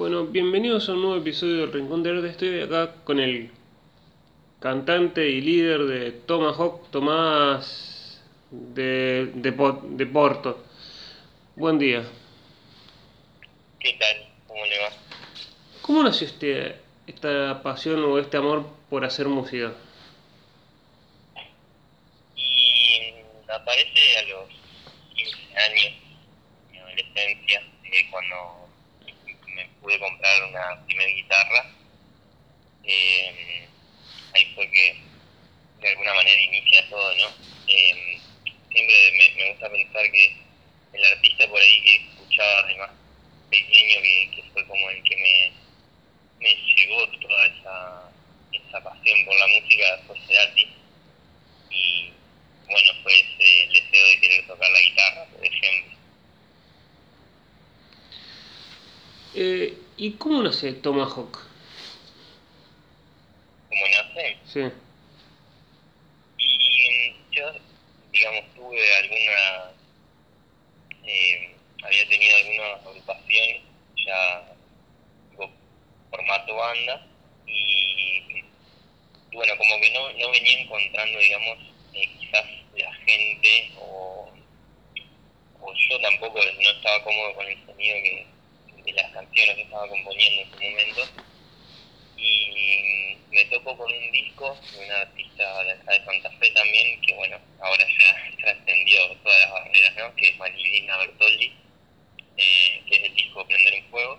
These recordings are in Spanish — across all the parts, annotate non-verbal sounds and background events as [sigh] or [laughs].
Bueno, bienvenidos a un nuevo episodio del Rincón de Arte. Estoy acá con el cantante y líder de Tomahawk, Tomás de, de, de Porto. Buen día. ¿Qué tal? ¿Cómo le va? ¿Cómo nació este, esta pasión o este amor por hacer música? Y aparece a los 15 años, mi adolescencia, eh, cuando pude comprar una primera guitarra. Eh, ahí fue que de alguna manera inicia todo, ¿no? Eh, siempre me, gusta pensar que el artista por ahí que escuchaba de más pequeño, que, fue como el que me, me llegó toda esa, esa pasión por la música, fue Cerati. y bueno, fue ese deseo de querer tocar la guitarra, por ejemplo. Eh, ¿Y cómo nace Tomahawk? ¿Cómo nace? Sí. Y yo, digamos, tuve alguna, eh, había tenido algunas agrupaciones ya tipo, formato banda y, y bueno, como que no, no venía encontrando, digamos, eh, quizás la gente o, o yo tampoco no estaba cómodo con el sonido que, las canciones que estaba componiendo en ese momento y me tocó con un disco de una artista de Santa Fe también, que bueno, ahora ya [laughs] trascendió todas las barreras, ¿no? Que es Marilina Bertoldi, eh, que es el disco Prender en Fuego.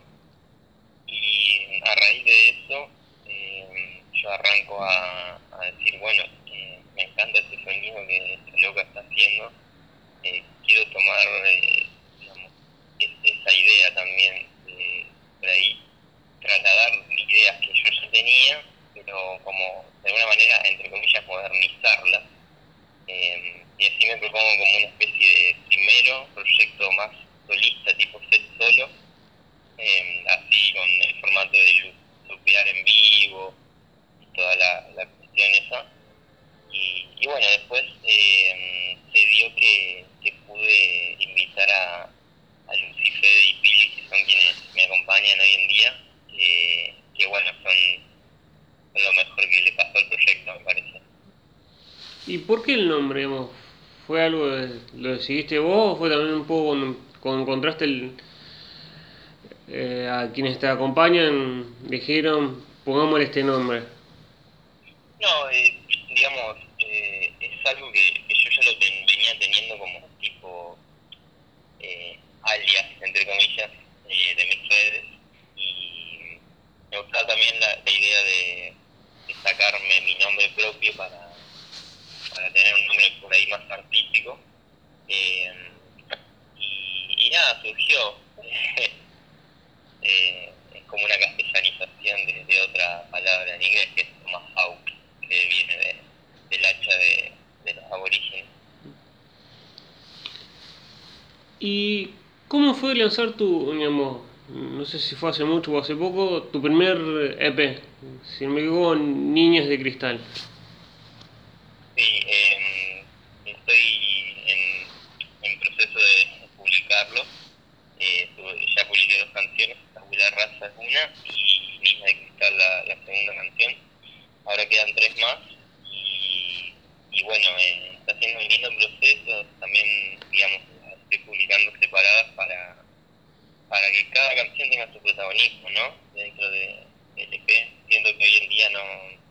Y a raíz de eso, eh, yo arranco a, decir, bueno, eh, me encanta este sonido que esta loca está haciendo, quiero tomar, esa idea también, por ahí, trasladar ideas que yo ya tenía, pero como de alguna manera, entre comillas, modernizarlas. Eh, y así me propongo como una especie de primero proyecto más solista, tipo set solo, eh, así con el formato de lu- lupear en vivo y toda la, la cuestión esa. Y, y bueno, después eh, se dio que, que pude invitar a, a Lucifede y Pili, que son quienes me acompañan hoy en día, que, que bueno, son, son lo mejor que le pasó al proyecto, me parece. ¿Y por qué el nombre? digamos? ¿Fue algo, de- lo decidiste vos o fue también un poco cuando, cuando encontraste el, eh, a quienes te acompañan, dijeron, pongámosle este nombre? No, eh, digamos, eh, es algo que, que yo ya lo ten- venía teniendo como tipo eh, alias, entre comillas, eh, de mis redes. Y me gustaba también la, la idea de, sacarme mi nombre propio para, para tener un nombre por ahí más artístico. Eh, y, y nada, surgió. [laughs] eh, es como una castellanización de, de otra palabra en inglés que es Tomahawk, que viene de, del hacha de, de los aborígenes. ¿Y cómo fue lanzar tu, digamos, no sé si fue hace mucho o hace poco, tu primer EP? Si me equivoco, Niños de Cristal. Sí, eh, estoy en, en proceso de publicarlo. Eh, ya publiqué dos canciones, Tabula Raza es una y Niña de Cristal la, la segunda canción. Ahora quedan tres más y, y bueno, eh, está siendo un lindo proceso. También, digamos, publicando separadas para, para que cada canción tenga su protagonismo, ¿no? Dentro de, del EP. Siento que hoy en día no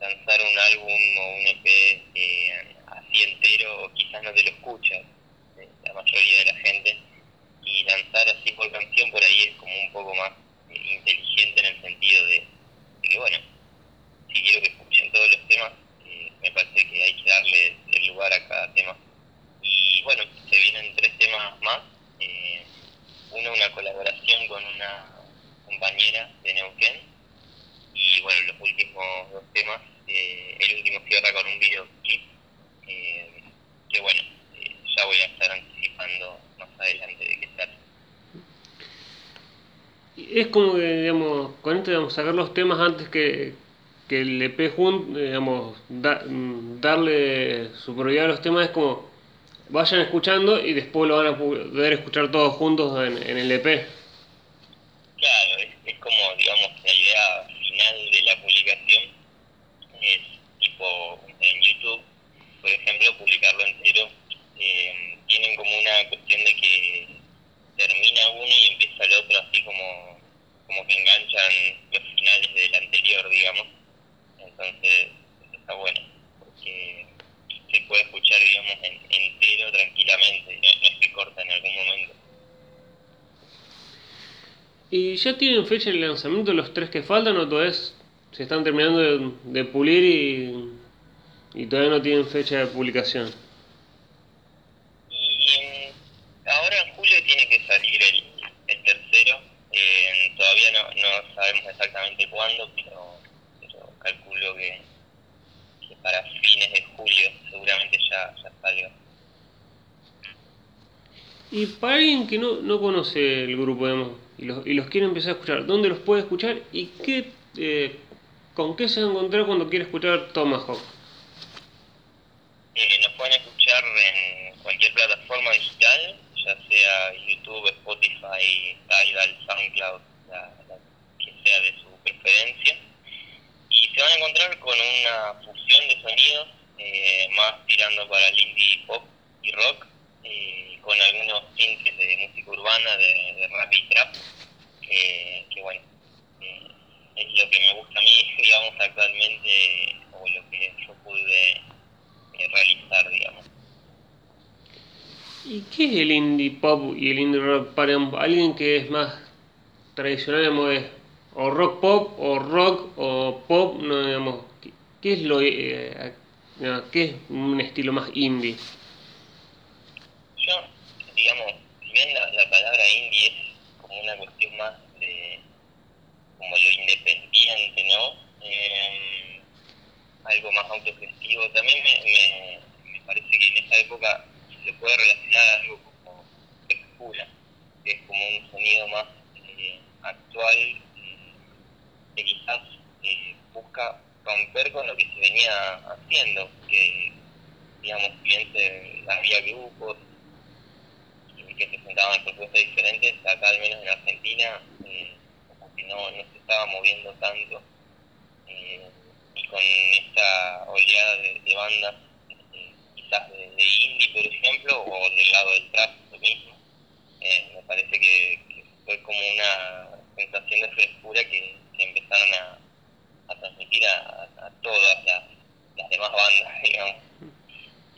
lanzar un álbum o un EP eh, así entero, o quizás no te lo escuchas eh, la mayoría de la gente, y lanzar así por canción por ahí es como un poco más eh, inteligente en el sentido de, de que, bueno, si quiero que escuchen todos los temas, eh, me parece que hay que darle el lugar a cada tema. Y bueno, se vienen tres temas más, eh, uno una colaboración con una compañera de Neuquén, y bueno, los últimos dos temas, eh, el último cierra con un videoclip, eh, que bueno, eh, ya voy a estar anticipando más adelante de qué trata. Y Es como que, digamos, con esto, digamos, antes que, que el EP junto, digamos, da- darle su prioridad a los temas es como vayan escuchando y después lo van a poder escuchar todos juntos en, el EP. ¿Y ya tienen fecha de lanzamiento los tres que faltan o todavía se están terminando de, de pulir y, y todavía no tienen fecha de publicación? Y mm, ahora en julio tiene que salir el, el tercero. Eh, todavía no, no sabemos exactamente cuándo, pero, pero calculo que, que para fines de julio seguramente ya, ya salga. Y para alguien que no, no conoce el grupo digamos, y, los, y los quiere empezar a escuchar, ¿dónde los puede escuchar y qué, eh, con qué se va a encontrar cuando quiere escuchar Tomahawk? Eh, nos pueden escuchar en cualquier plataforma digital, ya sea YouTube, Spotify, Tidal, SoundCloud, la, la que sea de su preferencia. Y se van a encontrar con una fusión de sonidos, eh, más tirando para el indie pop y rock, eh, con algunos tintes de música urbana, de, de rap y trap, que, que bueno, eh, es lo que me gusta a mí, digamos, actualmente, o lo que yo pude eh, realizar, digamos. ¿Y qué es el indie pop y el indie rock para alguien que es más tradicional, digamos, es o rock pop o rock o pop, no, digamos, ¿qué, es lo eh, qué es un estilo más indie? Yo, digamos, si bien la, la palabra indie es como una cuestión más de como lo independiente, ¿no? Eh, algo más autogestivo, también me, me, me parece que en esa época se puede relacionar algo textura, que es como un sonido más eh, actual, eh, que quizás eh, busca romper con lo que se venía haciendo, que digamos, se, había grupos que se juntaban propuestas diferentes, acá al menos en Argentina como que no, no se estaba moviendo tanto y con esta oleada de, bandas quizás de, de, indie por ejemplo o del lado del trap lo mismo eh, me parece que, que, fue como una sensación de frescura que, que empezaron a, a transmitir a, a todas las, las, demás bandas [laughs] digamos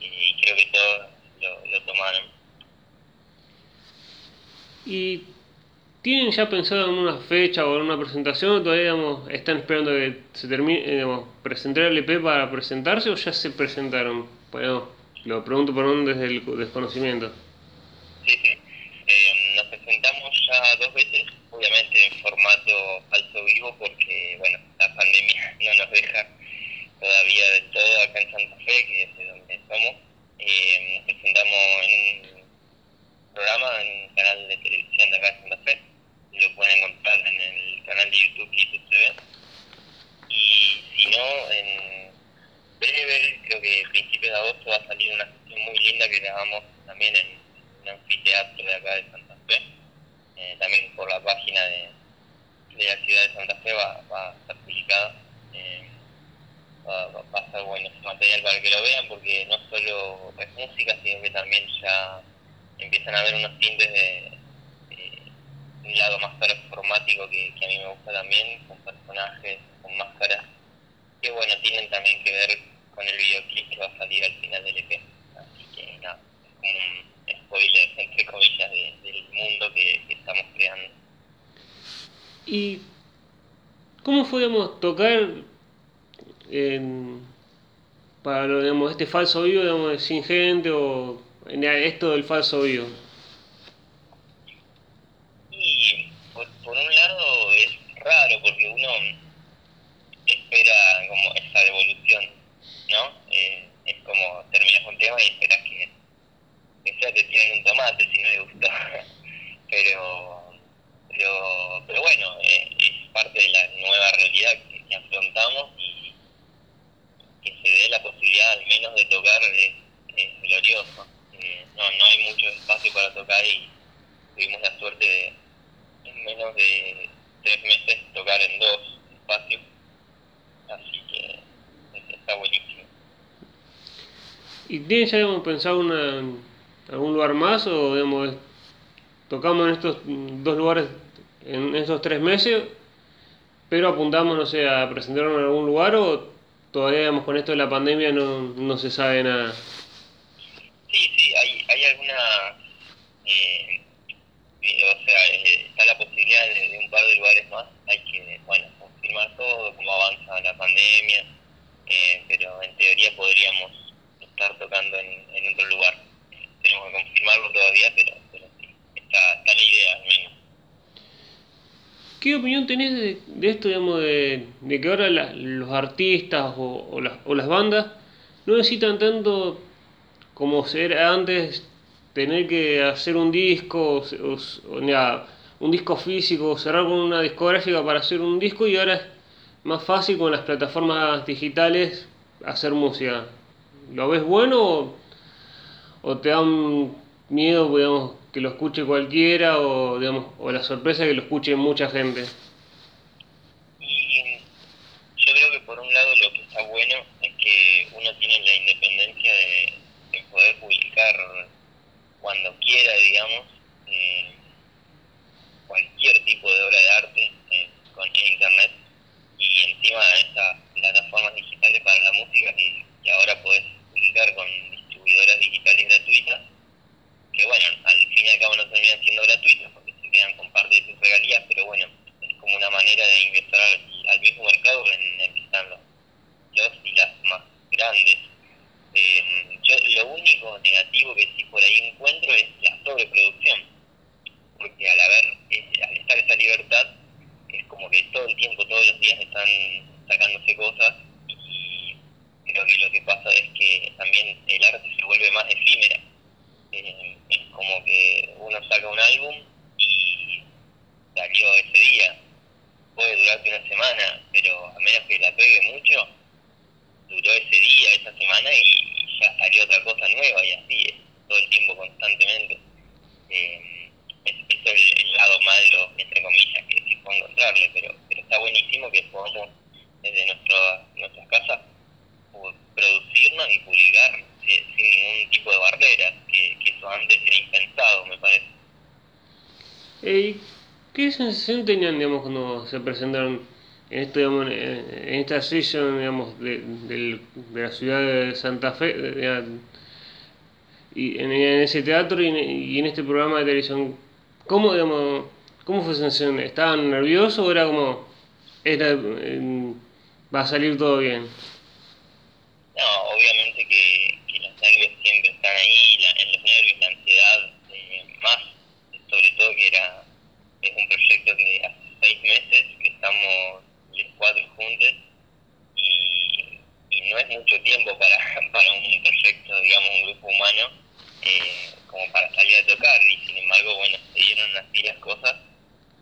y, y creo que todos lo, lo tomaron y ¿Tienen ya pensado en una fecha o en una presentación o todavía digamos, están esperando que se termine, eh, digamos, presentar el EP para presentarse o ya se presentaron? Bueno, lo pregunto por un desde el desconocimiento. Sí, sí. Dos veces, obviamente en formato falso vivo porque, bueno, la pandemia [laughs] no nos deja todavía del todo acá en Santa Fe, que es de donde somos. Eh, presentamos en un programa en un canal de televisión de acá de Santa Fe lo pueden encontrar en el canal de YouTube YouTube TV. Y si no, en breve, creo que a principios de agosto va a salir una sesión muy linda que grabamos también en un anfiteatro de acá de Santa Fe. Eh, también por la página de, de, la ciudad de Santa Fe va, va a estar publicada. Eh, va, a estar bueno ese material para que lo vean porque no solo es música, sino que también ya empiezan a haber unos tintes de un lado más performático que, que a mí me gusta también, con personajes, con máscaras, que bueno, tienen también que ver con el videoclip que va a salir al final del EP. Así que nada, es un spoiler, entre comillas, de, mundo que, que, estamos creando. ¿Y cómo podemos tocar en, para digamos, este falso vivo, digamos, sin gente o en esto del falso vivo? raro porque uno espera como esa devolución, ¿no? Eh, es como terminas un tema y esperas que, que sea te tiren un tomate si no le gustó. [laughs] pero, pero, pero bueno, eh, es parte de la nueva realidad que, que, afrontamos y que se dé la posibilidad al menos de tocar es, es glorioso. Eh, no, no hay mucho espacio para tocar y tuvimos la suerte de en menos de tres meses tocar en dos espacios, así que está buenísimo. ¿Y tienes ya digamos, pensado una, algún lugar más o digamos, tocamos en estos dos lugares en esos tres meses, pero apuntamos, no sé, a presentarnos en algún lugar o todavía, digamos, con esto de la pandemia no, no se sabe nada. Sí, sí, hay, hay alguna, eh, eh o sea, eh, está la posibilidad de, de, un par de lugares más, hay que, bueno, confirmar todo, cómo avanza la pandemia, eh, pero en teoría podríamos estar tocando en, en otro lugar. Tenemos que confirmarlo todavía, pero está, está la idea ¿Qué opinión tenés de, esto, de, que ahora los artistas o, las, bandas no necesitan tanto como era antes tener que hacer un disco, o, o un disco físico, cerrar con una discográfica para hacer un disco y ahora es más fácil con las plataformas digitales hacer música. ¿Lo ves bueno o, te da miedo, digamos, que lo escuche cualquiera o, digamos, o la sorpresa que lo escuche mucha gente? Y yo creo que por un lado lo que está bueno es que uno tiene la independencia de poder publicar cuando quiera, digamos, eh, cualquier tipo de obra de arte eh, con internet y encima de estas plataformas digitales para la música que, ahora puedes publicar con distribuidoras digitales gratuitas, que bueno, al fin y al cabo no terminan siendo gratuitas porque se quedan con parte de tus regalías, pero bueno, es como una manera de ingresar al, mismo mercado en el que están los, los y las más grandes. Eh, yo lo único negativo que sí por ahí encuentro es la sobreproducción, porque al haber, al estar esa libertad, es como que todo el tiempo, todos los días están sacándose cosas y creo que lo que pasa es que también el arte se vuelve más efímera. Eh, es como que uno saca un álbum y salió ese día, puede durarte una semana, pero a menos que la pegue mucho, duró ese día, esa semana y, ya salió otra cosa nueva y así es, todo el tiempo constantemente. Eh, eso es el, lado malo, entre comillas, que, que puedo encontrarle, pero, pero está buenísimo que podamos desde nuestra, nuestras casas producirnos y publicar sin, ningún tipo de barrera, que, que, eso antes era impensado, me parece. ¿Qué sensación tenían, digamos, cuando se presentaron en, esto, digamos, en esta sesión digamos, de, de, la ciudad de Santa Fe, y en, ese teatro y en, este programa de televisión, ¿cómo, digamos, cómo fue esa sensación? ¿Estaban nerviosos o era como, era, va a salir todo bien? No, obviamente que, que los nervios siempre están ahí, en los nervios, la ansiedad, eh, más, sobre todo que era, es un proyecto que hace seis meses que estamos cuatro juntos y, y, no es mucho tiempo para, para un proyecto, digamos, un grupo humano, eh, como para salir a tocar y sin embargo, bueno, se dieron así las cosas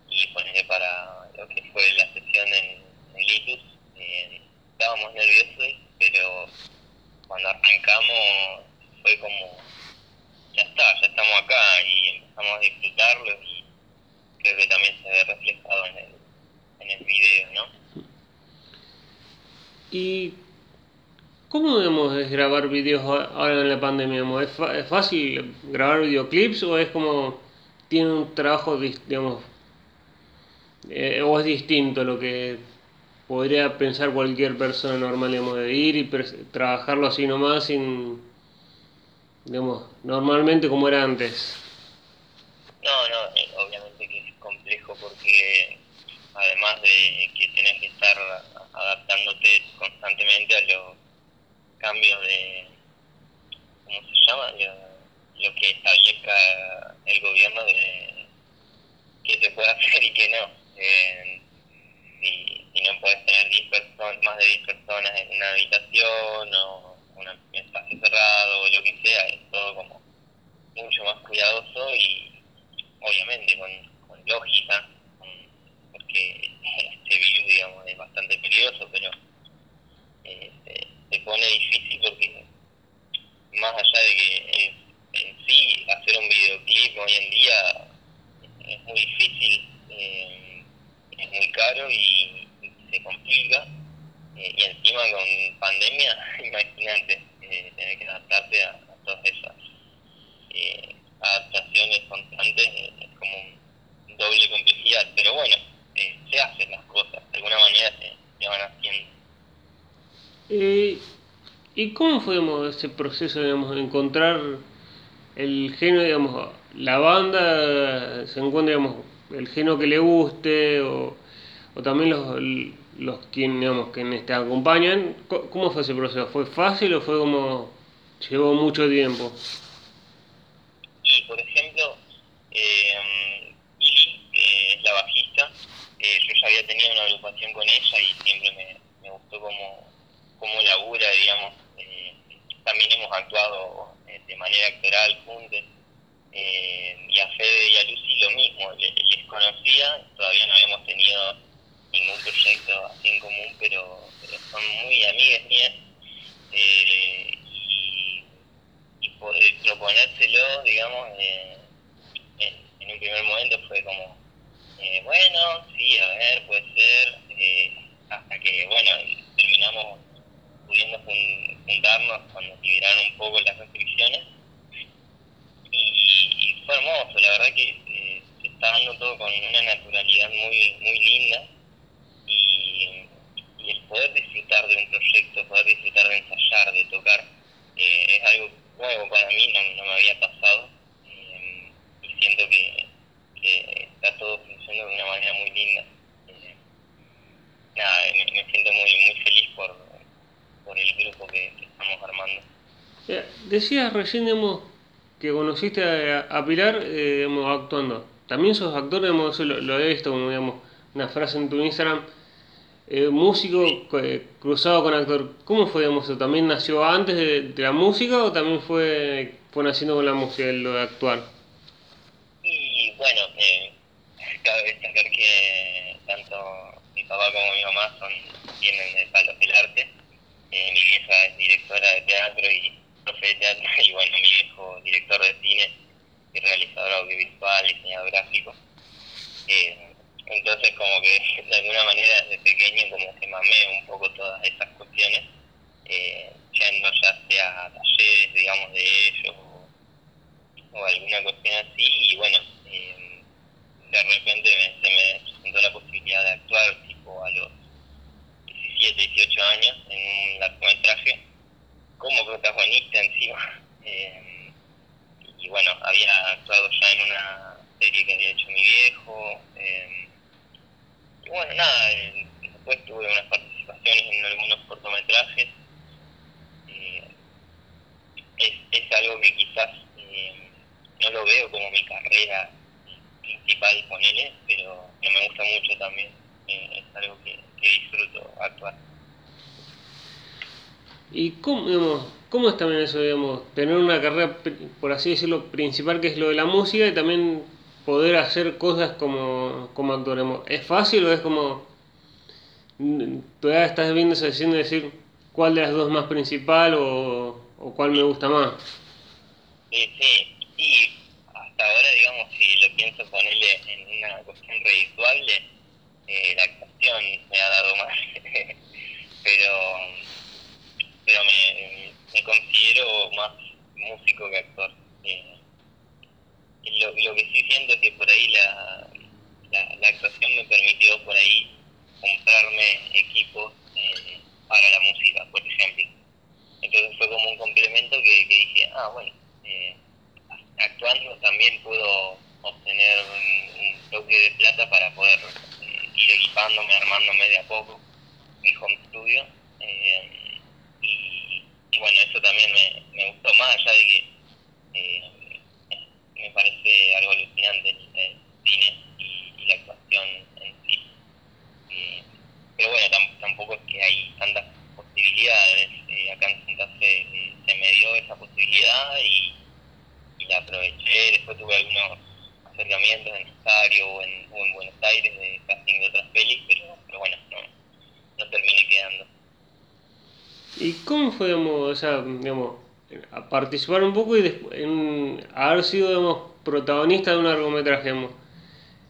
y ponerle para lo que fue la sesión en, en Litus, eh, estábamos nerviosos, pero cuando arrancamos fue como, ya está, ya estamos acá y empezamos a disfrutarlo y creo que también se ve reflejado en el, en el video, ¿no? ¿Y cómo debemos videos ahora en la pandemia? ¿Es, fácil grabar videoclips o es como tiene un trabajo, digamos, eh, o es distinto lo que podría pensar cualquier persona normal, digamos, de ir y trabajarlo así nomás sin, digamos, normalmente como era antes? No, no, eh, obviamente que es complejo porque además de que tenés que estar adaptándote constantemente a los cambios de, ¿cómo se llama? Lo, que establezca el gobierno de qué se puede [laughs] hacer y qué no. Eh, si, no puedes tener 10 personas, más de 10 personas en una habitación o un espacio cerrado o lo que sea, es todo como mucho más cuidadoso y obviamente con, con lógica que este virus, digamos, es bastante peligroso, pero eh, se, pone difícil porque más allá de que en, sí hacer un videoclip hoy en día es muy difícil, eh, es muy caro y, se complica, eh, y encima con pandemia, imagínate, tener que adaptarte a, todas esas adaptaciones constantes es como un doble complejidad, pero bueno, se hacen las cosas, de alguna manera se, van haciendo. Eh, ¿Y cómo fue ese proceso de encontrar el género, digamos, la banda se encuentra digamos, el género que le guste o, o también los, los quien, digamos, quienes te acompañan? ¿Cómo fue ese proceso? ¿Fue fácil o fue como llevó mucho tiempo? Y por ejemplo, eh, Ili, que es la bajista, eh, había tenido una agrupación con ella y siempre me, me gustó cómo, cómo labura, digamos. Eh, también hemos actuado eh, de manera actoral juntos. Eh, y a Fede y a Lucy lo mismo, les, conocía, todavía no habíamos tenido ningún proyecto así en común, pero, son muy amigas mías. y, y proponérselo, digamos, en, en, primer momento fue como, bueno, sí, a ver, puede ser, hasta que, bueno, terminamos pudiendo juntarnos cuando liberaron un poco las restricciones. Y, fue hermoso, la verdad que eh, se está dando todo con una naturalidad muy, muy linda. Y, el poder disfrutar de un proyecto, poder disfrutar de ensayar, de tocar, eh, es algo nuevo para mí, no, me había pasado. Eh, y siento que, que, está todo funcionando de una manera muy linda. nada, me, siento muy, muy feliz por, por el grupo que, estamos armando. decías recién que conociste a, Pilar eh, actuando. También sos actor, digamos, lo, lo, he visto como digamos, una frase en tu Instagram. Eh, músico eh, cruzado con actor. ¿Cómo fue digamos, eso? ¿También nació antes de, la música o también fue, fue naciendo con la música lo de actuar? Bueno, eh, cabe destacar que tanto mi papá como mi mamá son, vienen de palos del arte eh, mi vieja es directora de teatro y profe de teatro, [laughs] y bueno, mi viejo director de cine y realizador audiovisual, diseñador gráfico. Eh, entonces como que de alguna manera desde pequeño como que mamé un poco todas esas cuestiones, eh, yendo ya sea a talleres, digamos, de ellos o, alguna cuestión así, y bueno, eh, de repente se me presentó la posibilidad de actuar tipo a los 17, 18 años en un largometraje como protagonista encima. Eh, y bueno, había actuado ya en una serie que había hecho mi viejo. Eh, y bueno, nada, eh, después tuve unas participaciones en algunos cortometrajes. Es, es, algo que quizás no lo veo como mi carrera principal, con él, pero que me gusta mucho también. es algo que, que disfruto actuar. ¿Y cómo, digamos, cómo es también eso, digamos, tener una carrera, por así decirlo, principal que es lo de la música y también poder hacer cosas como, como actor? ¿Es fácil o es como, todavía estás viendo esa decisión de decir cuál de las dos más principal o, o cuál me gusta más? Sí, sí, y hasta ahora, digamos, si lo pienso ponerle en una cuestión redituable, eh, la actuación me ha dado más, [laughs] pero pero me, me, considero más músico que actor. Eh, lo, lo, que sí siento es que por ahí la, la, actuación me permitió por ahí comprarme equipos eh, para la música, por ejemplo. Entonces fue como un complemento que, que dije, ah, bueno, eh, actuando también puedo obtener un, toque de plata para poder ir equipándome, armándome de a poco mi home studio. Eh, y, bueno, eso también me, me, gustó más allá de que eh, me parece algo alucinante el, cine y, la actuación en sí. Eh, pero bueno, tampoco es que hay tantas posibilidades. acá en Santa Fe se me dio esa posibilidad y, y la aproveché. Después tuve algunos acercamientos en Rosario o en, en Buenos Aires de casting de otras pelis, pero, pero bueno, no, no terminé quedando. ¿Y cómo fue, digamos, o sea, digamos, a participar un poco y haber sido, protagonista de un largometraje, digamos?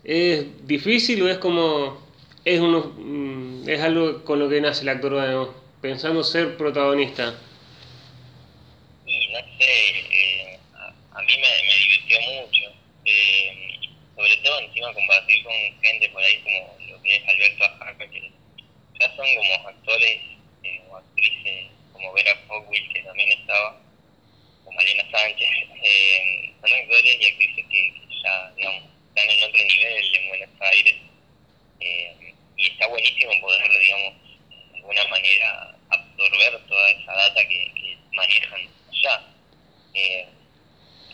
¿Es difícil o es como, es, uno, mm, es algo con lo que nace el actor, digamos, pensando ser protagonista? Y no sé, eh, a, mí me, me divirtió mucho. Eh, sobre todo encima compartir con gente por ahí como lo que es Alberto Ajaca, que ya son como actores eh, o actrices como Vera Fogwill, que también estaba, Sánchez, eh, una historia y actrices que, ya, digamos, están en otro nivel en Buenos Aires. Eh, y está buenísimo poder, digamos, de alguna manera absorber toda esa data que, manejan allá. Eh,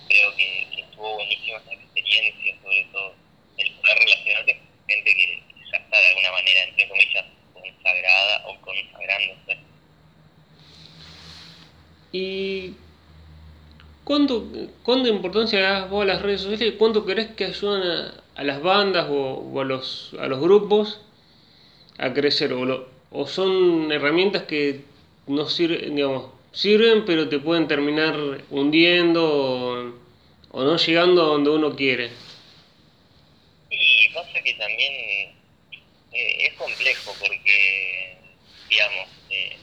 creo que, estuvo buenísima esta experiencia, sobre todo el poder relacionarte con gente que ya está de alguna manera, entre comillas, consagrada o consagrándose. Pues. Y cuánto, cuánta importancia das vos a las redes sociales y cuánto crees que ayudan a, las bandas o, a, los, a los grupos a crecer? O, o son herramientas que no sirven, digamos, sirven pero te pueden terminar hundiendo o, no llegando a donde uno quiere. Sí, pasa que también eh, es complejo porque, digamos, eh,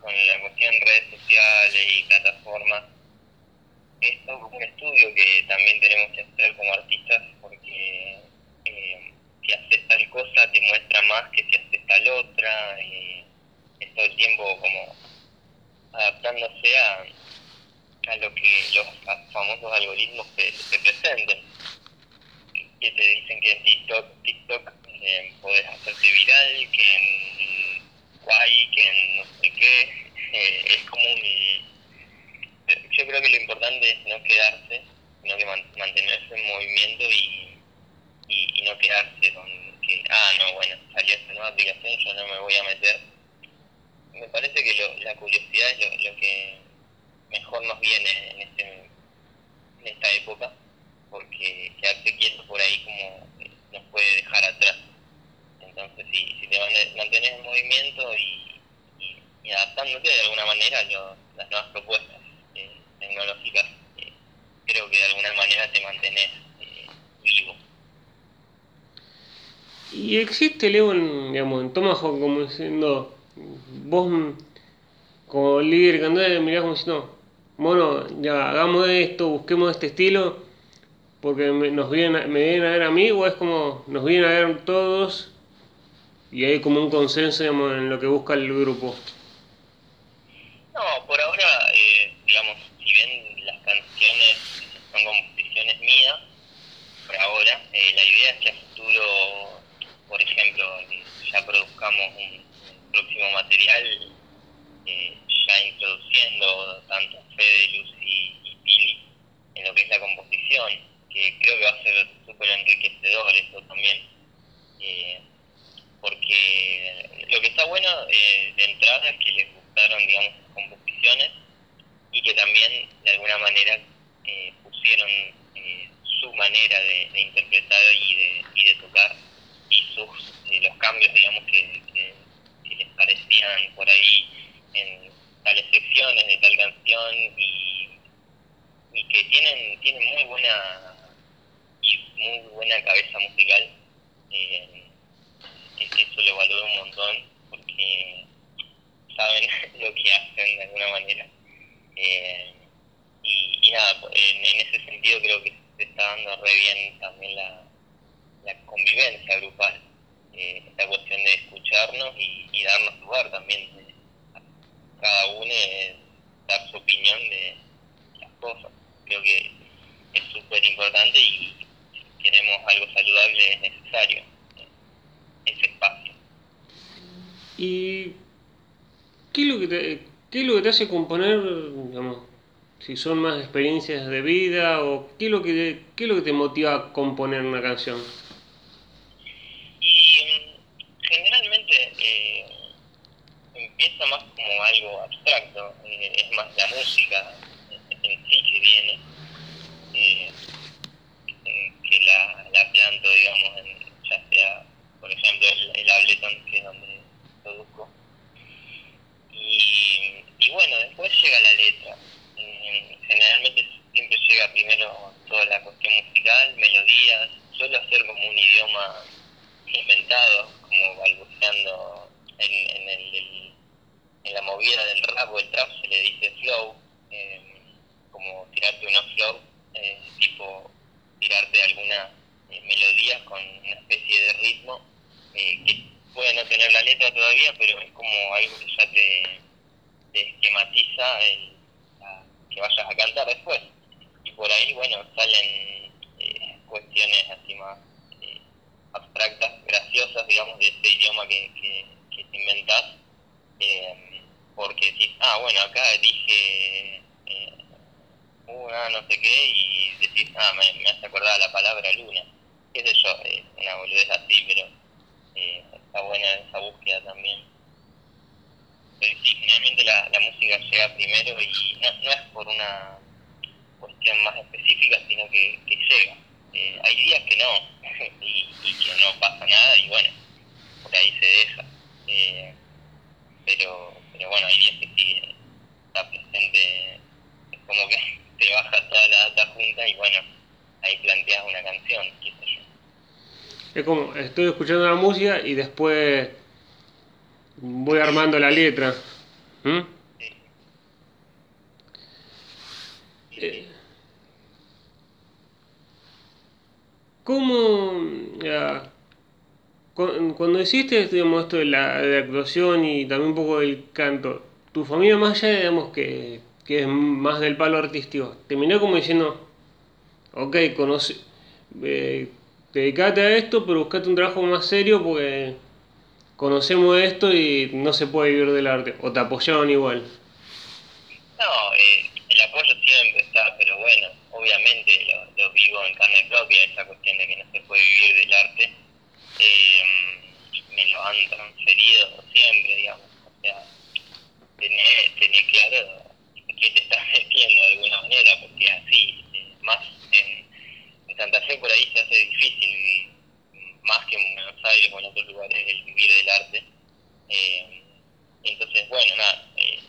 con la cuestión de redes sociales y plataformas, es un estudio que también tenemos que hacer como artistas porque eh, si haces tal cosa te muestra más que si haces tal otra y es todo el tiempo como adaptándose a, a lo que los famosos algoritmos te, te presenten. Que te dicen que en TikTok, TikTok eh, podés hacerte viral, que en Guay, que en no sé qué, [laughs] eh, es como un... Yo creo que lo importante es no quedarse, sino que mantenerse en movimiento y, y, no quedarse con que, ah, no, bueno, salió esta nueva aplicación, yo no me voy a meter. Me parece que lo, la curiosidad es lo, lo que mejor nos viene en, este, esta época porque quedarse quieto por ahí como nos puede dejar atrás. Entonces, si, si te mantienes en movimiento y, y, adaptándote de alguna manera a las nuevas propuestas tecnológicas, eh, creo que de alguna manera te mantenés eh, vivo. Y existe, Leo, en, digamos, en Tomahawk como diciendo, vos como líder cantante mirás como diciendo, bueno, ya hagamos esto, busquemos este estilo, porque me, nos vienen, me vienen a ver a mí o es como nos vienen a ver todos y hay como un consenso en lo que busca el grupo? No, por ahora, eh, digamos, bien las canciones son composiciones mías, por ahora, eh, la idea es que a futuro, por ejemplo, ya produzcamos un, próximo material, eh, ya introduciendo tanto Fede, Lucy y Pili en lo que es la composición que creo que va a ser súper enriquecedor eso también, eh, porque lo que está bueno eh, de entrada es que les gustaron, digamos, sus composiciones y que también de alguna manera eh, pusieron su manera de, interpretar y de, y de tocar y sus los cambios, digamos, que, que, les parecían por ahí en tales secciones de tal canción y, y que tienen, tienen muy buena muy buena cabeza musical. Eh, eso lo valoro un montón porque saben lo que hacen de alguna manera. Eh, y, nada, pues, en, ese sentido creo que se está dando re bien también la, la convivencia grupal. Eh, esta cuestión de escucharnos y, y darnos lugar también. cada uno dar su opinión de las cosas. Creo que es súper importante y queremos algo saludable es necesario ese espacio. ¿Y qué es lo que te, qué lo que te hace componer, digamos, si son más experiencias de vida o qué es lo que qué es lo que te motiva a componer una canción? Y generalmente eh, empieza más como algo abstracto, eh, es más la música en sí que viene. Eh, que la, la planto, digamos, en, ya sea, por ejemplo, el, el Ableton, que es donde produzco. Y, y bueno, después llega la letra. Eh, generalmente siempre llega primero toda la cuestión musical, melodías. Suelo hacer como un idioma inventado, como balbuceando en, en, el, en la movida del rap o el trap se le dice flow, eh, como tirarte unos flow, eh, tipo tirarte alguna eh, melodía con una especie de ritmo eh, que puede no tener la letra todavía, pero es como algo que ya te, esquematiza el, que vayas a cantar después. Y por ahí, bueno, salen eh, cuestiones así más abstractas, graciosas, digamos, de este idioma que, que, te inventás. porque si, ah, bueno, acá dije una no sé qué y decís, ah, me, me hace acordar la palabra luna. Qué sé yo, eh, una boludez así, pero eh, está buena esa búsqueda también. Pero sí, generalmente la, la música llega primero y no, no es por una cuestión más específica, sino que, que llega. Eh, hay días que no, [laughs] y, que no pasa nada, y bueno, por ahí se deja. Eh, pero, pero bueno, hay días que sí está presente, es como que te baja toda la data junta y bueno, ahí planteas una canción, qué sé yo. Es como, estoy escuchando la música y después voy armando la letra. ¿Mm? Sí. Sí, Eh, sí. ¿Cómo, ya, cu- cuando hiciste digamos, esto de la, de la actuación y también un poco del canto, tu familia más allá, digamos, que, que es más del palo artístico, terminó como diciendo, ok, conoce, eh, dedicate a esto, pero buscate un trabajo más serio porque conocemos esto y no se puede vivir del arte, o te apoyaron igual. No, eh, el apoyo siempre está, pero bueno, obviamente lo vivo en carne propia, esa cuestión de que no se puede vivir del arte. Eh, me lo han transferido siempre, digamos. O sea, tenés, tenés claro que te estás metiendo de alguna manera, porque así, eh, más en, en Santa Fe por ahí se hace difícil, más que en Buenos Aires o en otros lugares, el vivir del arte. Eh, entonces, bueno, nada, eh,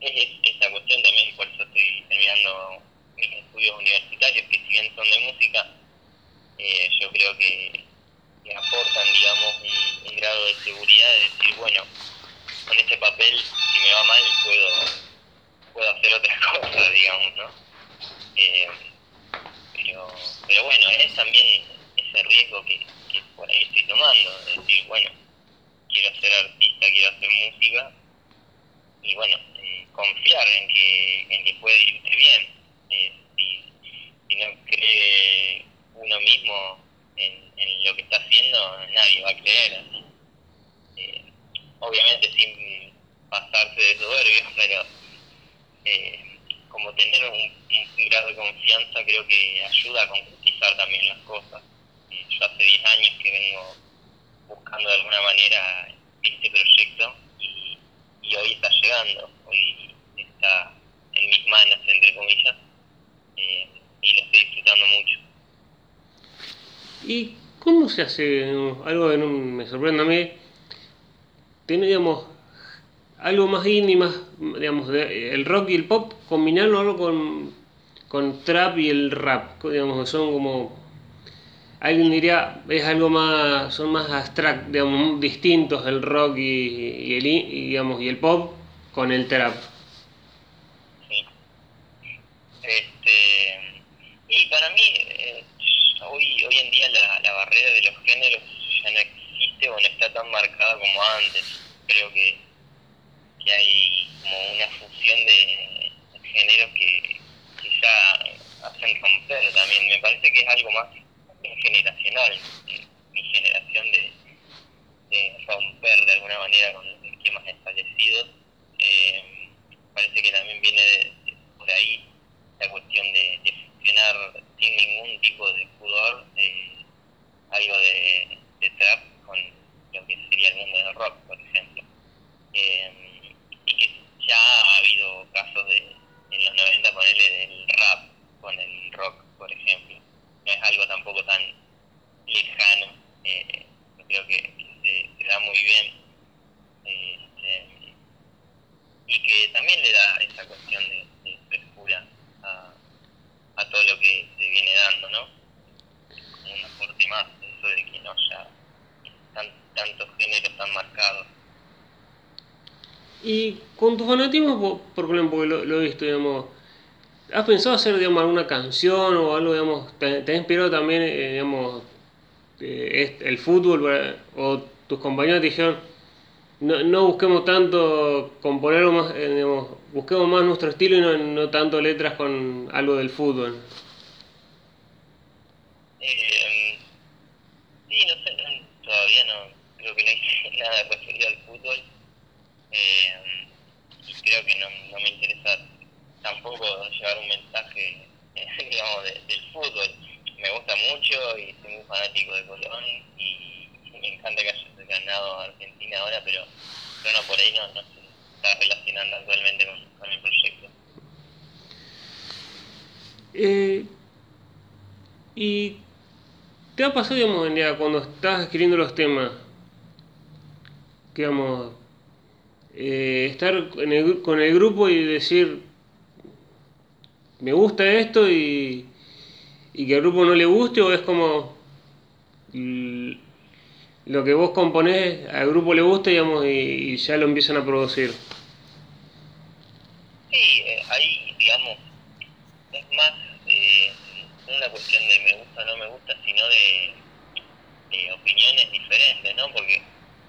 es, es esta cuestión también, por eso estoy terminando mis estudios universitarios, que si bien son de música, eh, yo creo que, que aportan, digamos, un, un grado de seguridad de decir, bueno, con este papel, si me va mal, puedo, puedo hacer otra cosa, digamos, ¿no? Eh, pero, pero bueno, es también ese riesgo que, que por ahí estoy tomando, de decir, bueno, quiero ser artista, quiero hacer música, y bueno, eh, confiar en que, en que puede irte bien. Eh, si, si no cree uno mismo en, en lo que está haciendo, nadie va a creer. así. Eh, obviamente sin pasarse de soberbio, pero eh, como tener un, un grado de confianza creo que ayuda a concretizar también las cosas. Eh, yo hace 10 años que vengo buscando de alguna manera este proyecto y, y hoy está en mis manos, entre comillas, eh, y lo estoy disfrutando mucho. ¿Y cómo se hace algo que no me sorprende a mí? Tiene, digamos, algo más indie, más, digamos, de- el rock y el pop, combinarlo algo con, con trap y el rap, digamos, son como, alguien diría, es algo más, son más abstract, digamos, distintos el rock y, el, y, digamos, y el pop con el trap. Sí. Este, y para mí, eh, hoy, hoy en día la, la barrera de los géneros ya no existe o no está tan marcada como antes. Creo que, que hay como una fusión de géneros que, que ya hacen romper también. Me parece que es algo más generacional, eh, mi generación de, de romper de alguna manera con esquemas establecidos. Eh, parece que también viene de- por ahí la cuestión de, de funcionar sin ningún tipo de pudor eh, algo de, trap con lo que sería el mundo del rock, por ejemplo. Eh, y que ya ha habido casos de, en los 90, ponerle del rap con el rock, por ejemplo. No es algo tampoco tan lejano. Eh, yo creo que, que se, se da muy bien. Eh, este, y que también le da esa cuestión de, de frescura a, a todo lo que se viene dando, ¿no? Como un aporte más, eso de que no haya tan, tantos géneros tan marcados. Y con tu fanatismo, por, por porque lo, he visto, digamos, ¿has pensado hacer, alguna canción o algo, digamos, te, te inspirado también, eh, eh, el fútbol para- o tus compañeros te dijeron, no, no busquemos tanto componer más, eh, digamos, busquemos más nuestro estilo y no tanto letras con algo del fútbol? Eh, sí, no sé, no- todavía no, creo que no hice nada referido al fútbol. Eh, y creo que no, no me interesa tampoco llevar un mensaje, eh, digamos, de- del fútbol. Me gusta mucho y soy muy fanático de Colón y me encanta que haya ganado Argentina ahora, pero, pero no, por ahí no, no sé, está relacionando actualmente con, el proyecto. Eh, ¿Y te ha pasado, digamos, cuando estás escribiendo los temas, digamos, eh, estar con el grupo y decir, me gusta esto y, y que al grupo no le guste o es como lo que vos componés al grupo le gusta digamos y, ya lo empiezan a producir sí eh, ahí digamos es más eh, una cuestión no me gusta sino de, opiniones diferentes no porque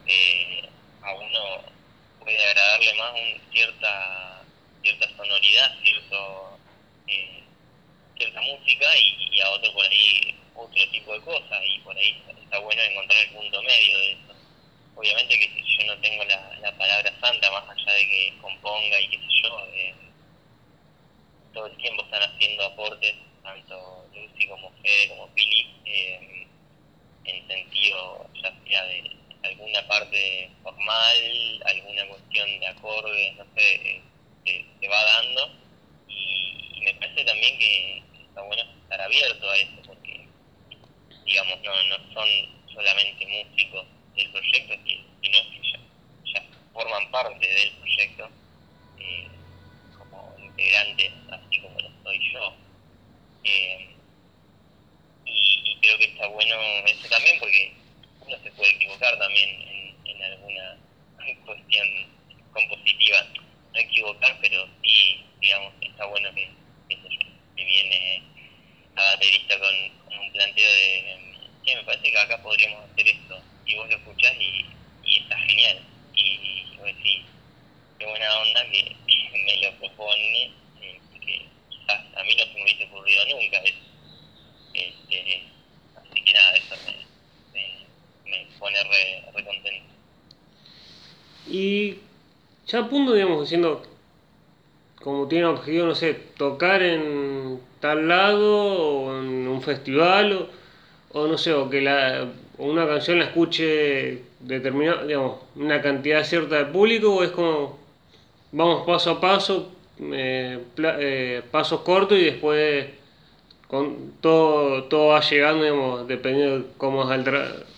eh, a uno puede agradarle más un cierta cierta sonoridad cierto eh, cierta música y, a otro por ahí otro tipo de cosas y por ahí está bueno encontrar el punto medio de eso. Obviamente que si yo no tengo la, la palabra santa, más allá de que componga y qué sé yo, eh, todo el tiempo están haciendo aportes, tanto Lucy como Fede como Pili, eh, en sentido ya sea de alguna parte formal, alguna cuestión de acordes, no sé, eh, se va dando. Y me parece también que está bueno estar abierto a eso, porque, digamos, no, no son solamente músicos del proyecto, sino que ya, forman parte del proyecto eh, como integrantes, así como lo soy yo. Eh, y, creo que está bueno eso también, porque uno se puede equivocar también en, en alguna cuestión compositiva. No equivocar, pero sí, digamos, está bueno que que viene a baterista con, un planteo de, que me parece que acá podríamos hacer esto, y vos lo escuchás y, está genial, y, vos decís, qué buena onda que, me lo propone, eh, que quizás a mí no se me hubiese ocurrido nunca eso. Este, así que nada, eso me, me, pone re, re contento. Y ya a punto, digamos, diciendo como tiene objetivo, no sé, tocar en tal lado o en un festival o, no sé, o que la, una canción la escuche determinada, digamos, una cantidad cierta de público o es como vamos paso a paso, eh, eh, pasos cortos y después con todo, todo va llegando, digamos, dependiendo de cómo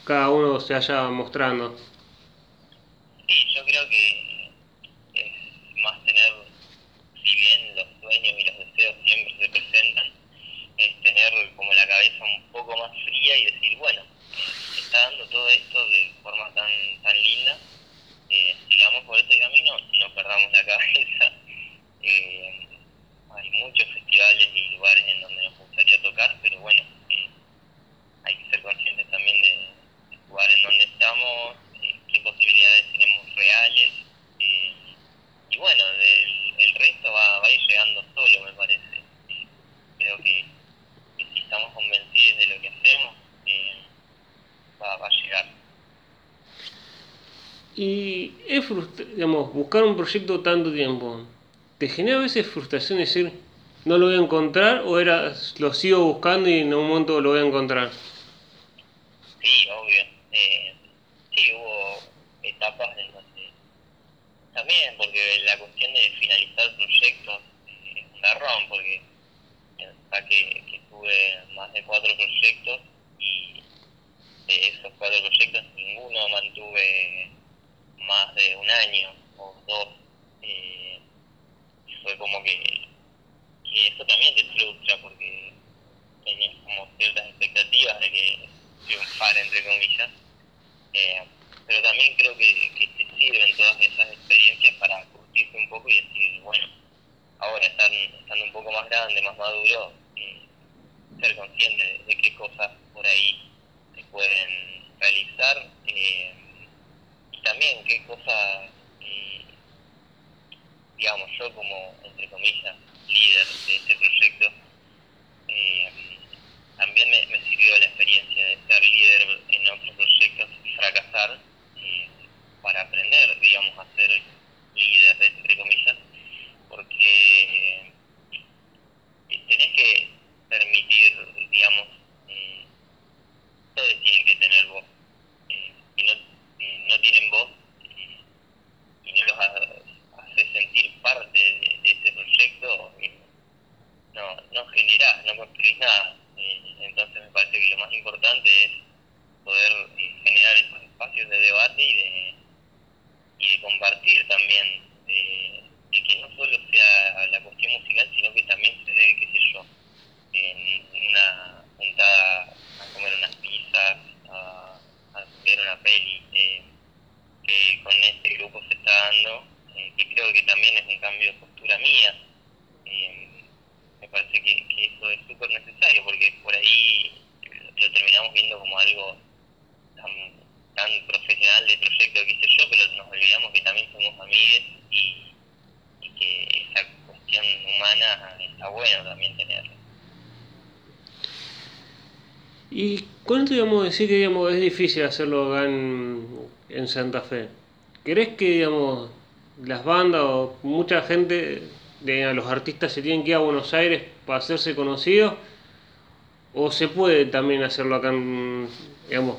cada uno se vaya mostrando. Sí, yo creo que y los deseos siempre se presentan, es tener como la cabeza un poco más fría y decir, bueno, eh, está dando todo esto de forma tan, tan linda, eh, sigamos por este camino, no perdamos la cabeza. Eh, hay muchos festivales y lugares en donde nos gustaría tocar, pero bueno, hay que ser conscientes también de, jugar en donde estamos, qué posibilidades tenemos reales. y bueno, del, el resto va, va a ir llegando solo, me parece. creo que, si estamos convencidos de lo que hacemos, eh, va, va, a llegar. Y es digamos, buscar un proyecto tanto tiempo, ¿te genera a veces frustración decir no lo voy a encontrar o era lo sigo buscando y en un momento lo voy a encontrar? Sí, obvio. Eh, sí, hubo etapas en donde también, porque la cuestión de finalizar proyectos garrón porque pensá que, que tuve más de cuatro proyectos y de esos cuatro proyectos ninguno mantuve más de un año o dos. Eh, y fue como que, que eso también te frustra porque tenés como ciertas expectativas de que triunfar entre comillas. Eh, pero también creo que, que te sirven todas esas experiencias para curtirte un poco y decir, bueno, ahora están, estando un poco más grande, más maduro, ser consciente de, qué cosas por ahí se pueden realizar eh, y también qué cosas, eh, digamos, yo como, entre comillas, líder de este proyecto, eh, también me, me, sirvió la experiencia de ser líder en otros proyectos y fracasar para aprender, digamos, a ser líder, entre comillas, porque tenés que permitir, digamos, eh, todos tienen que tener voz. Eh, esto digamos decir que digamos es difícil hacerlo acá en, en Santa Fe. ¿Crees que digamos las bandas o mucha gente, de, los artistas se tienen que ir a Buenos Aires para hacerse conocidos? ¿O se puede también hacerlo acá, en, digamos,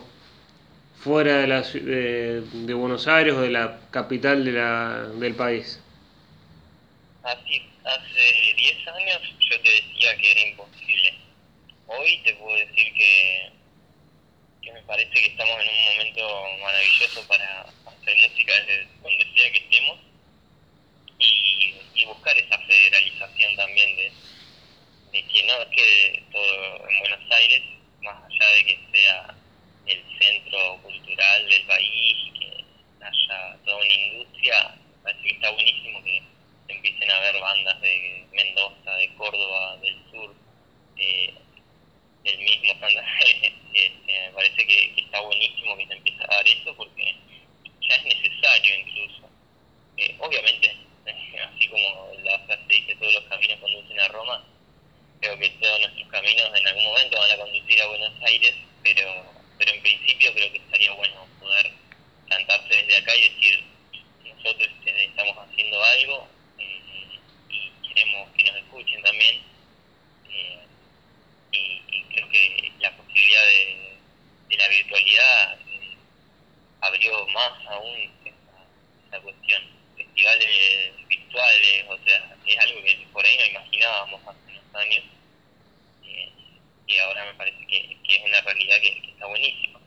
fuera de, la, de, de, Buenos Aires o de la capital de la, del país? Así, hace 10 años yo te decía que era imposible. Hoy te puedo decir que, parece que estamos en un momento maravilloso para hacer música desde donde sea que estemos y, buscar esa federalización también de, que no quede todo en Buenos Aires, más allá de que sea el centro cultural del país que haya toda una industria, parece que está buenísimo que empiecen a haber bandas de Mendoza, de Córdoba, del sur, eh, del mismo [laughs] Santa Fe. Me parece que, está buenísimo que se empiece a dar eso porque ya es necesario incluso. Eh, obviamente, así como la frase dice, todos los caminos conducen a Roma, creo que todos nuestros caminos en algún momento van a conducir a Buenos Aires, pero, pero en principio creo que estaría bueno poder plantarse desde acá y decir, nosotros este, estamos haciendo algo eh, y queremos que nos escuchen también. Eh, y, creo que la posibilidad de, la virtualidad eh, abrió más aún esa, cuestión. Festivales virtuales, o sea, es algo que por ahí no imaginábamos hace unos años y ahora me parece que, es una realidad que, está buenísima.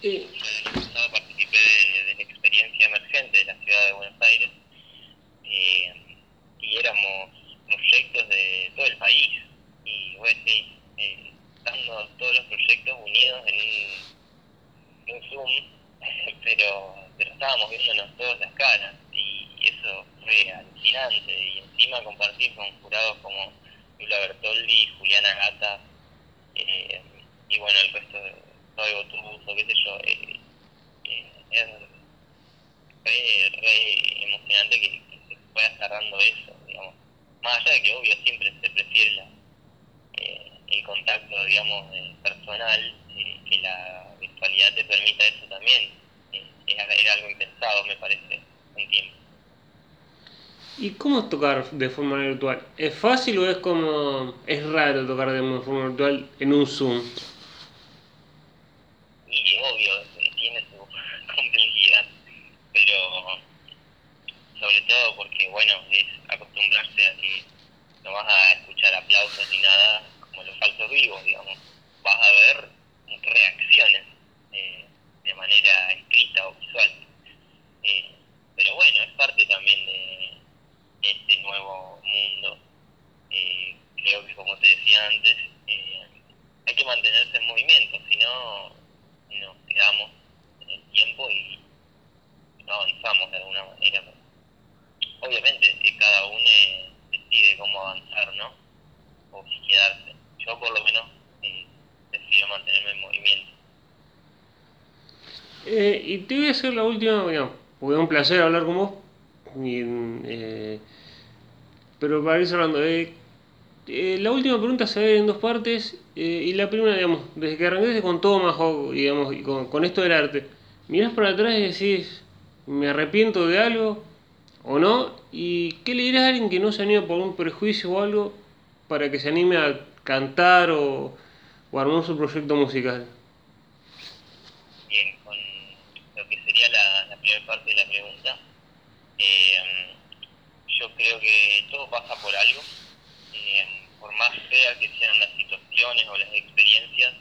Sí. Yo participé de, la experiencia emergente de la ciudad de Buenos Aires eh, y éramos proyectos de todo el país y bueno, sí, eh, estando todos los proyectos unidos en un, Zoom, pero, pero estábamos viéndonos todas las caras y eso fue alucinante y encima compartir con jurados como Lula Bertoldi, Juliana Gata, eh, y bueno, el resto de todo o qué sé yo, eh, eh, es re, re emocionante que, dando eso, digamos. Más allá de que obvio siempre se prefiere la, el contacto, digamos, personal, que la virtualidad te permita eso también, era algo impensado, me parece, un tiempo. ¿Y cómo es tocar de forma virtual? ¿Es fácil o es como... es raro tocar de forma virtual en un Zoom? Y obvio, tiene su complejidad, pero sobre todo porque, bueno, es acostumbrarse a que no vas a escuchar aplausos ni nada como los falsos vivos, digamos. Vas a ver reacciones eh, de manera escrita o visual. Eh, pero bueno, es parte también de este nuevo mundo. Eh, creo que como te decía antes, eh, hay que mantenerse en movimiento, si no nos quedamos en el tiempo y no avanzamos de alguna manera. Obviamente que cada uno decide cómo avanzar, ¿no? O si quedarse. Yo por lo menos eh, decido mantenerme en movimiento. Eh, y te voy a hacer la última, bueno, fue un placer hablar con vos. Eh, pero para ir hablando, eh, eh, la última pregunta se ve en dos partes. Y la primera, digamos, desde que arrancaste con Thomas, digamos, y con, con, esto del arte, mirás para atrás y decís, ¿me arrepiento de algo o no? ¿Y qué le dirás a alguien que no se anima por un prejuicio o algo para que se anime a cantar o, o armar su proyecto musical? Bien, con lo que sería la, la parte de la pregunta. Eh, yo creo que todo pasa por algo, eh, por más fea que sean las situaciones o las experiencias,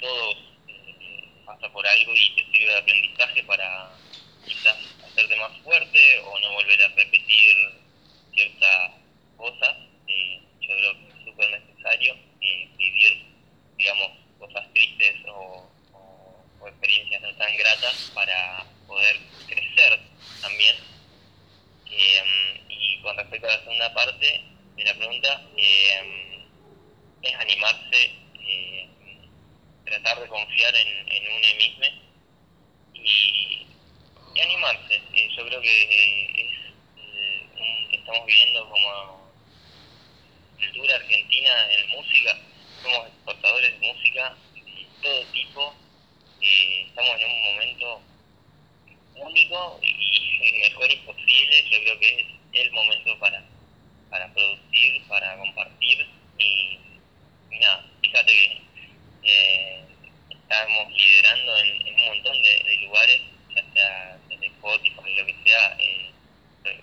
todo eh, pasa por algo y te sirve de aprendizaje para quizás hacerte más fuerte o no volver a repetir ciertas cosas. Eh, yo creo que es súper necesario vivir, digamos, cosas tristes o experiencias no tan gratas para poder crecer también. Eh, y con respecto a la segunda parte de la pregunta, eh, es animarse, eh, tratar de confiar en, en uno mismo y, animarse. Eh, yo creo que es, un, estamos viviendo como cultura argentina en música, somos exportadores de música de todo tipo, estamos en un momento único y mejor imposible, yo creo que es el momento para, para producir, para compartir y, nada, fíjate que eh, estamos liderando en, un montón de, lugares, ya sea desde Spotify, lo que sea, eh,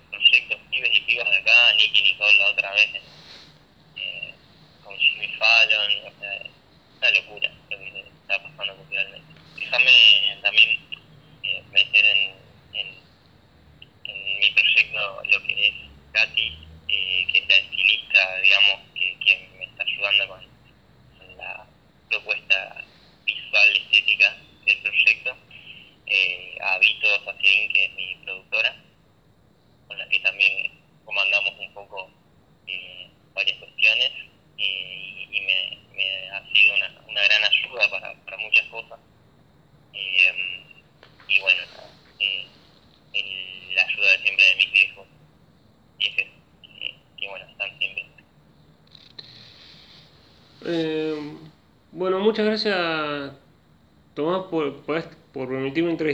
proyectos pibes y pibas de acá, Nicky Nicole la otra vez eh, con Jimmy Fallon, o sea, una locura lo que está pasando culturalmente. Déjame también no yo que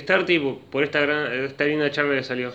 permitirme entrevistarte y por, por esta, gran, esta linda charla que salió.